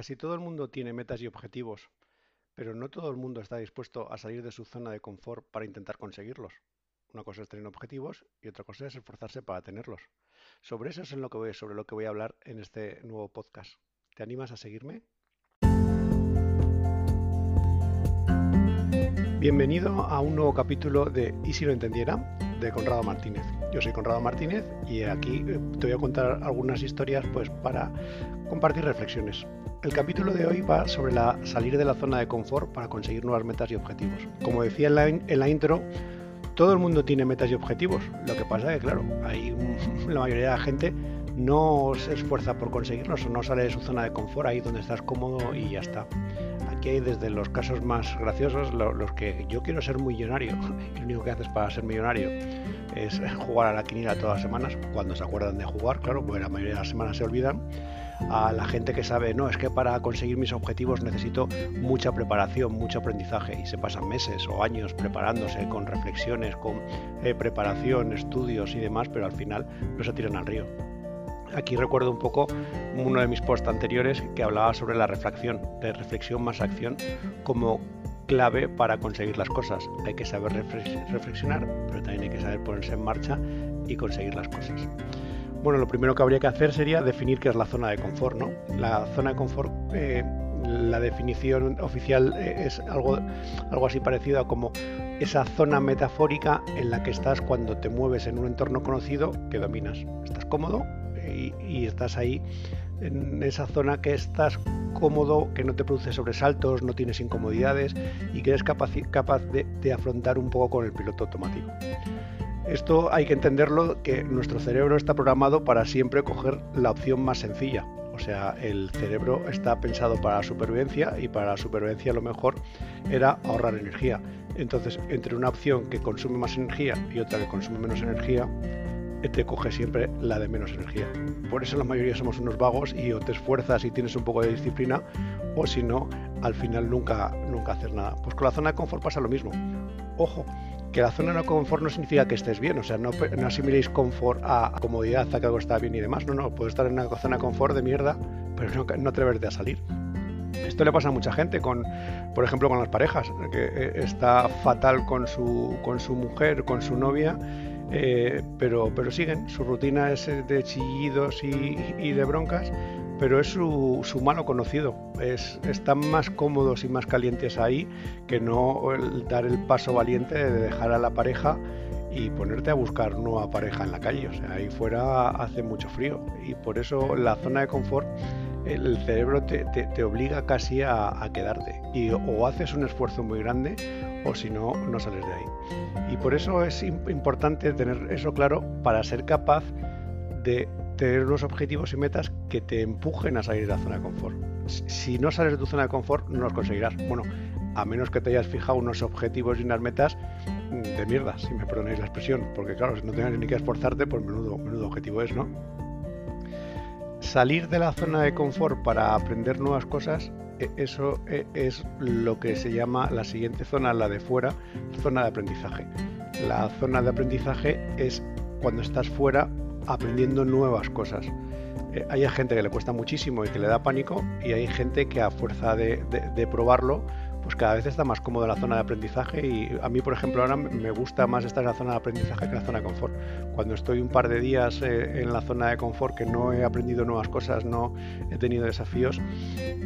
Casi todo el mundo tiene metas y objetivos, pero no todo el mundo está dispuesto a salir de su zona de confort para intentar conseguirlos. Una cosa es tener objetivos y otra cosa es esforzarse para tenerlos. Sobre eso es en lo que voy, sobre lo que voy a hablar en este nuevo podcast. ¿Te animas a seguirme? Bienvenido a un nuevo capítulo de ¿Y si lo entendiera? de Conrado Martínez. Yo soy Conrado Martínez y aquí eh, te voy a contar algunas historias pues para compartir reflexiones. El capítulo de hoy va sobre la salir de la zona de confort para conseguir nuevas metas y objetivos. Como decía en la, en intro, todo el mundo tiene metas y objetivos. Lo que pasa es que, claro, hay la mayoría de la gente no se esfuerza por conseguirlos o no sale de su zona de confort ahí donde estás cómodo y ya está. Aquí hay desde los casos más graciosos, los que yo quiero ser millonario, y lo único que haces para ser millonario es jugar a la quiniela todas las semanas, cuando se acuerdan de jugar, claro, porque la mayoría de las semanas se olvidan a la gente que sabe, no, es que para conseguir mis objetivos necesito mucha preparación, mucho aprendizaje y se pasan meses o años preparándose con reflexiones, con eh, preparación, estudios y demás, pero al final no se tiran al río. Aquí recuerdo un poco uno de mis posts anteriores que hablaba sobre la reflexión, de reflexión más acción como clave para conseguir las cosas. Hay que saber reflexionar, pero también hay que saber ponerse en marcha y conseguir las cosas. Bueno, lo primero que habría que hacer sería definir qué es la zona de confort, ¿no? La zona de confort, eh, la definición oficial eh, es algo, algo así parecido a como esa zona metafórica en la que estás cuando te mueves en un entorno conocido que dominas. Estás cómodo y, y estás ahí en esa zona que estás cómodo, que no te produce sobresaltos, no tienes incomodidades y que eres capaz, de afrontar un poco con el piloto automático. Esto hay que entenderlo que nuestro cerebro está programado para siempre coger la opción más sencilla. O sea, el cerebro está pensado para la supervivencia y para la supervivencia lo mejor era ahorrar energía. Entonces, entre una opción que consume más energía y otra que consume menos energía, te coge siempre la de menos energía. Por eso la mayoría somos unos vagos y o te esfuerzas y tienes un poco de disciplina o si no, al final nunca, nunca haces nada. Pues con la zona de confort pasa lo mismo. Ojo, que la zona de confort no significa que estés bien, o sea, no, no asimiléis confort a, comodidad, a que algo está bien y demás, no, no, puedes estar en una zona confort de mierda, pero no, no atreverte a salir. Esto le pasa a mucha gente, con, por ejemplo, con las parejas, que eh, está fatal con su, con su mujer, con su novia, eh, pero, pero siguen, su rutina es de chillidos y, y de broncas, pero es su, su malo conocido. Es, están más cómodos y más calientes ahí que no dar el paso valiente de dejar a la pareja y ponerte a buscar nueva pareja en la calle. O sea, ahí fuera hace mucho frío y por eso la zona de confort, el cerebro te, te, obliga casi a, a, quedarte. Y o haces un esfuerzo muy grande o si no, no sales de ahí. Y por eso es importante tener eso claro para ser capaz de tener unos objetivos y metas que te empujen a salir de la zona de confort. Si no sales de tu zona de confort, no los conseguirás. Bueno, a menos que te hayas fijado unos objetivos y unas metas de mierda, si me perdonéis la expresión, porque claro, si no tienes ni que esforzarte, pues menudo, menudo objetivo es, ¿no? Salir de la zona de confort para aprender nuevas cosas, e, eso e, es lo que se llama la siguiente zona, la de fuera, zona de aprendizaje. La zona de aprendizaje es cuando estás fuera aprendiendo nuevas cosas. Eh, hay gente que le cuesta muchísimo y que le da pánico y hay gente que a fuerza de, probarlo pues cada vez está más cómodo en la zona de aprendizaje y a mí por ejemplo ahora me gusta más estar en la zona de aprendizaje que en la zona de confort. Cuando estoy un par de días eh, en la zona de confort que no he aprendido nuevas cosas, no he tenido desafíos,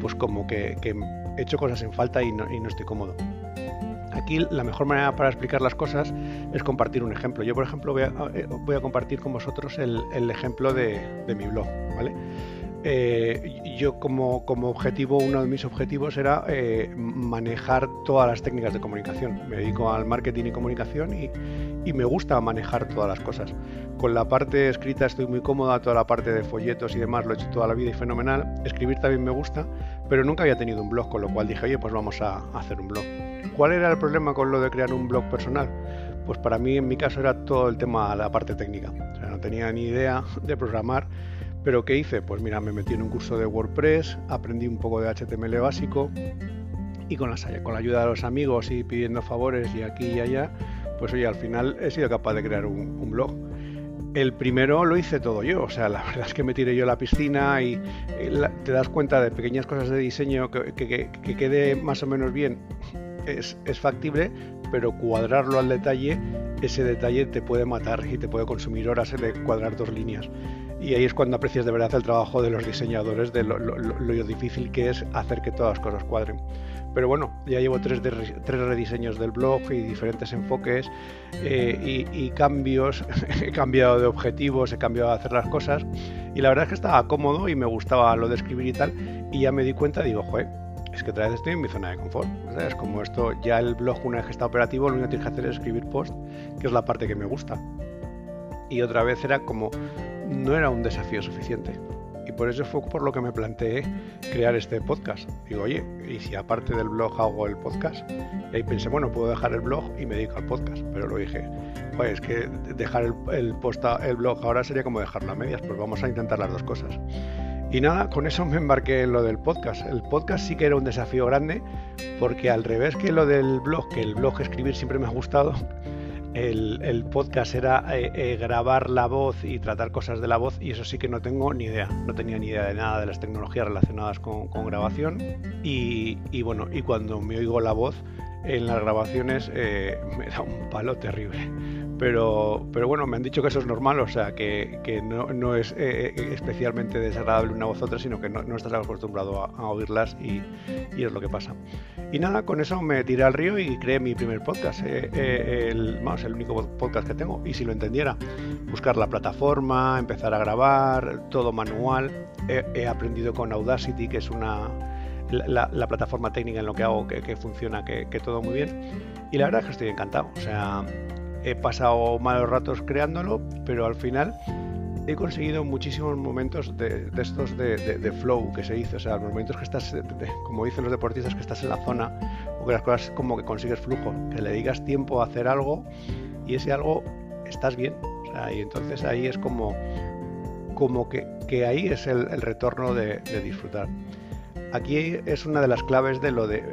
pues como que, he hecho cosas en falta y no estoy cómodo. Aquí la mejor manera para explicar las cosas es compartir un ejemplo. Yo, por ejemplo, voy a, eh, compartir con vosotros el, ejemplo de, mi blog. ¿vale? Eh, yo como, objetivo, uno de mis objetivos era eh, manejar todas las técnicas de comunicación. Me dedico al marketing y comunicación y, y, me gusta manejar todas las cosas. Con la parte escrita estoy muy cómoda, toda la parte de folletos y demás lo he hecho toda la vida y fenomenal. Escribir también me gusta, pero nunca había tenido un blog, con lo cual dije, oye, pues vamos a hacer un blog. ¿Cuál era el problema con lo de crear un blog personal? Pues para mí, en mi caso, era todo el tema, la parte técnica. O sea, no tenía ni idea de programar. Pero ¿qué hice? Pues mira, me metí en un curso de WordPress, aprendí un poco de HTML básico y con, con la ayuda de los amigos y pidiendo favores y aquí y allá, pues oye, al final he sido capaz de crear un, blog. El primero lo hice todo yo, o sea, la verdad es que me tiré yo a la piscina y, te das cuenta de pequeñas cosas de diseño que, quede más o menos bien, es, es, factible, pero cuadrarlo al detalle, ese detalle te puede matar y te puede consumir horas de cuadrar dos líneas. Y ahí es cuando aprecias de verdad el trabajo de los diseñadores, de lo, difícil que es hacer que todas las cosas cuadren. Pero bueno, ya llevo tres, tres rediseños del blog y diferentes enfoques eh, y, cambios. he cambiado de objetivos, he cambiado de hacer las cosas. Y la verdad es que estaba cómodo y me gustaba lo de escribir y tal. Y ya me di cuenta, digo, joder, es que otra vez estoy en mi zona de confort. Es como esto, ya el blog una vez que está operativo, lo único que tienes que hacer es escribir post, que es la parte que me gusta. Y otra vez era como, no era un desafío suficiente y por eso fue por lo que me planteé crear este podcast. Digo, oye, ¿y si aparte del blog hago el podcast? Y ahí pensé, bueno, puedo dejar el blog y me dedico al podcast, pero lo dije, oye, es que dejar el, el, el blog ahora sería como dejarlo a medias, pues vamos a intentar las dos cosas. Y nada, con eso me embarqué en lo del podcast. El podcast sí que era un desafío grande, porque al revés que lo del blog, que el blog escribir siempre me ha gustado, el, podcast era eh, eh, grabar la voz y tratar cosas de la voz y eso sí que no tengo ni idea. No tenía ni idea de nada de las tecnologías relacionadas con, grabación y, bueno, y cuando me oigo la voz en las grabaciones eh, me da un palo terrible. Pero, pero bueno, me han dicho que eso es normal, o sea, que, no, es especialmente desagradable una voz u otra, sino que no, estás acostumbrado a, oírlas y, y, es lo que pasa. Y nada, con eso me tiré al río y creé mi primer podcast. el, el único podcast que tengo, y si lo entendiera, buscar la plataforma, empezar a grabar, todo manual. He, aprendido con Audacity, que es una la, plataforma técnica en lo que hago, que, funciona, que, todo muy bien. Y la verdad es que estoy encantado. O sea, he pasado malos ratos creándolo, pero al final he conseguido muchísimos momentos de, estos de, flow que se dice, o sea, los momentos que estás, como dicen los deportistas, que estás en la zona o que las cosas como que consigues flujo, que le digas tiempo a hacer algo y ese algo estás bien, o sea, y entonces ahí es como, como que, que ahí es el, retorno de, disfrutar. Aquí es una de las claves de lo, de,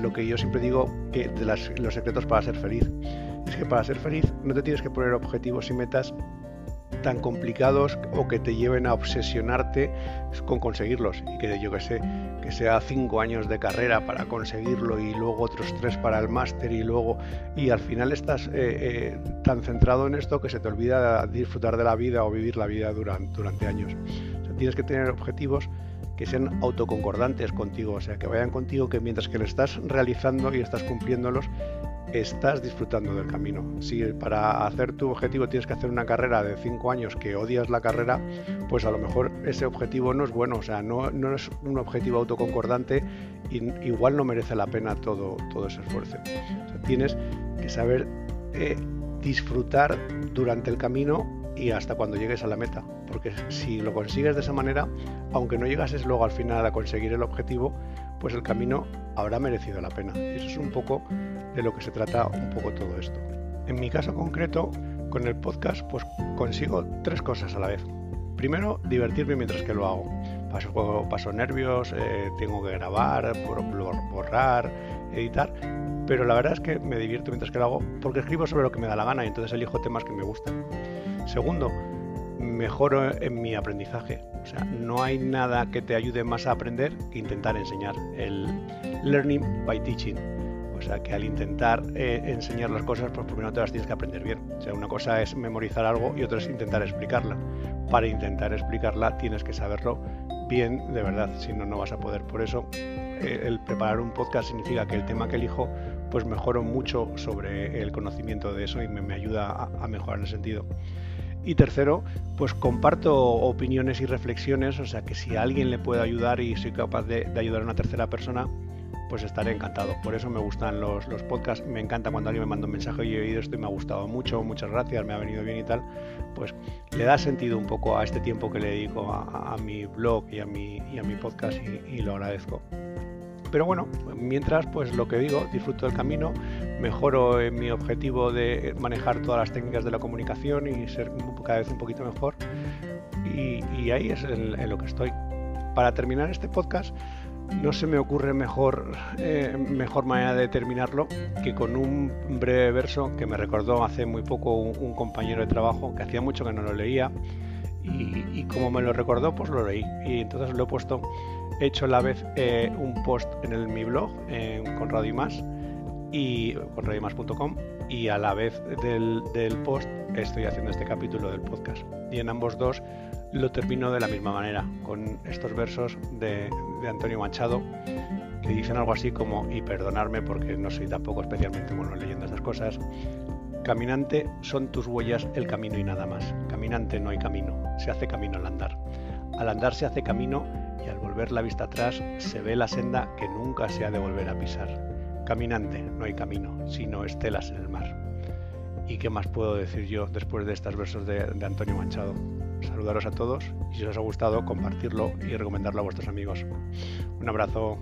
lo que yo siempre digo, que de los secretos para ser feliz. Es que para ser feliz no te tienes que poner objetivos y metas tan complicados o que te lleven a obsesionarte con conseguirlos y que yo que sé, que sea cinco años de carrera para conseguirlo y luego otros tres para el máster y luego y al final estás eh, eh, tan centrado en esto que se te olvida disfrutar de la vida o vivir la vida durante, años. tienes que tener objetivos que sean autoconcordantes contigo, o sea, que vayan contigo, que mientras que lo estás realizando y estás cumpliéndolos, estás disfrutando del camino. Si para hacer tu objetivo tienes que hacer una carrera de 5 años que odias la carrera, pues a lo mejor ese objetivo no es bueno, o sea, no, no es un objetivo autoconcordante y igual no merece la pena todo, todo ese esfuerzo. tienes que saber eh, disfrutar durante el camino y hasta cuando llegues a la meta, porque si lo consigues de esa manera, aunque no llegases luego al final a conseguir el objetivo, pues el camino habrá merecido la pena. Eso es un poco de lo que se trata un poco todo esto. En mi caso concreto, con el podcast, pues consigo tres cosas a la vez. Primero, divertirme mientras que lo hago. Paso, nervios, eh, tengo que grabar, borrar, editar, pero la verdad es que me divierto mientras que lo hago porque escribo sobre lo que me da la gana y entonces elijo temas que me gustan. Segundo, mejoro en mi aprendizaje. O sea, no hay nada que te ayude más a aprender que intentar enseñar. El learning by teaching. O sea, que al intentar eh, enseñar las cosas, pues primero te las tienes que aprender bien. O sea, una cosa es memorizar algo y otra es intentar explicarla. Para intentar explicarla tienes que saberlo bien de verdad, si no, no vas a poder. Por eso, eh, el preparar un podcast significa que el tema que elijo, pues mejoro mucho sobre el conocimiento de eso y me, ayuda a, mejorar en el sentido. Y tercero, pues comparto opiniones y reflexiones, o sea que si alguien le puedo ayudar y soy capaz de, ayudar a una tercera persona, pues estaré encantado. Por eso me gustan los, los, podcasts, me encanta cuando alguien me manda un mensaje y he oído esto y me ha gustado mucho, muchas gracias, me ha venido bien y tal, pues le da sentido un poco a este tiempo que le dedico a, mi blog y a mi, y a mi podcast y lo agradezco. Pero bueno, mientras, pues lo que digo, disfruto del camino, mejoro en mi objetivo de manejar todas las técnicas de la comunicación y ser cada vez un poquito mejor. Y, ahí es en, lo que estoy. Para terminar este podcast, no se me ocurre mejor, eh, mejor manera de terminarlo que con un breve verso que me recordó hace muy poco un, compañero de trabajo que hacía mucho que no lo leía y, como me lo recordó pues lo leí. Y entonces lo he puesto, he hecho a la vez eh, un post en mi blog en Conrado y más y con radiomas.com y a la vez del, del post estoy haciendo este capítulo del podcast. Y en ambos dos lo termino de la misma manera, con estos versos de, Antonio Machado que dicen algo así como, y perdonarme porque no soy tampoco especialmente bueno leyendo estas cosas, caminante son tus huellas el camino y nada más. Caminante no hay camino, se hace camino al andar. Al andar se hace camino y al volver la vista atrás se ve la senda que nunca se ha de volver a pisar. Caminante no hay camino, sino estelas en el mar. ¿Y qué más puedo decir yo después de estos versos de, de Antonio Machado? Saludaros a todos y si os ha gustado compartirlo y recomendarlo a vuestros amigos. Un abrazo.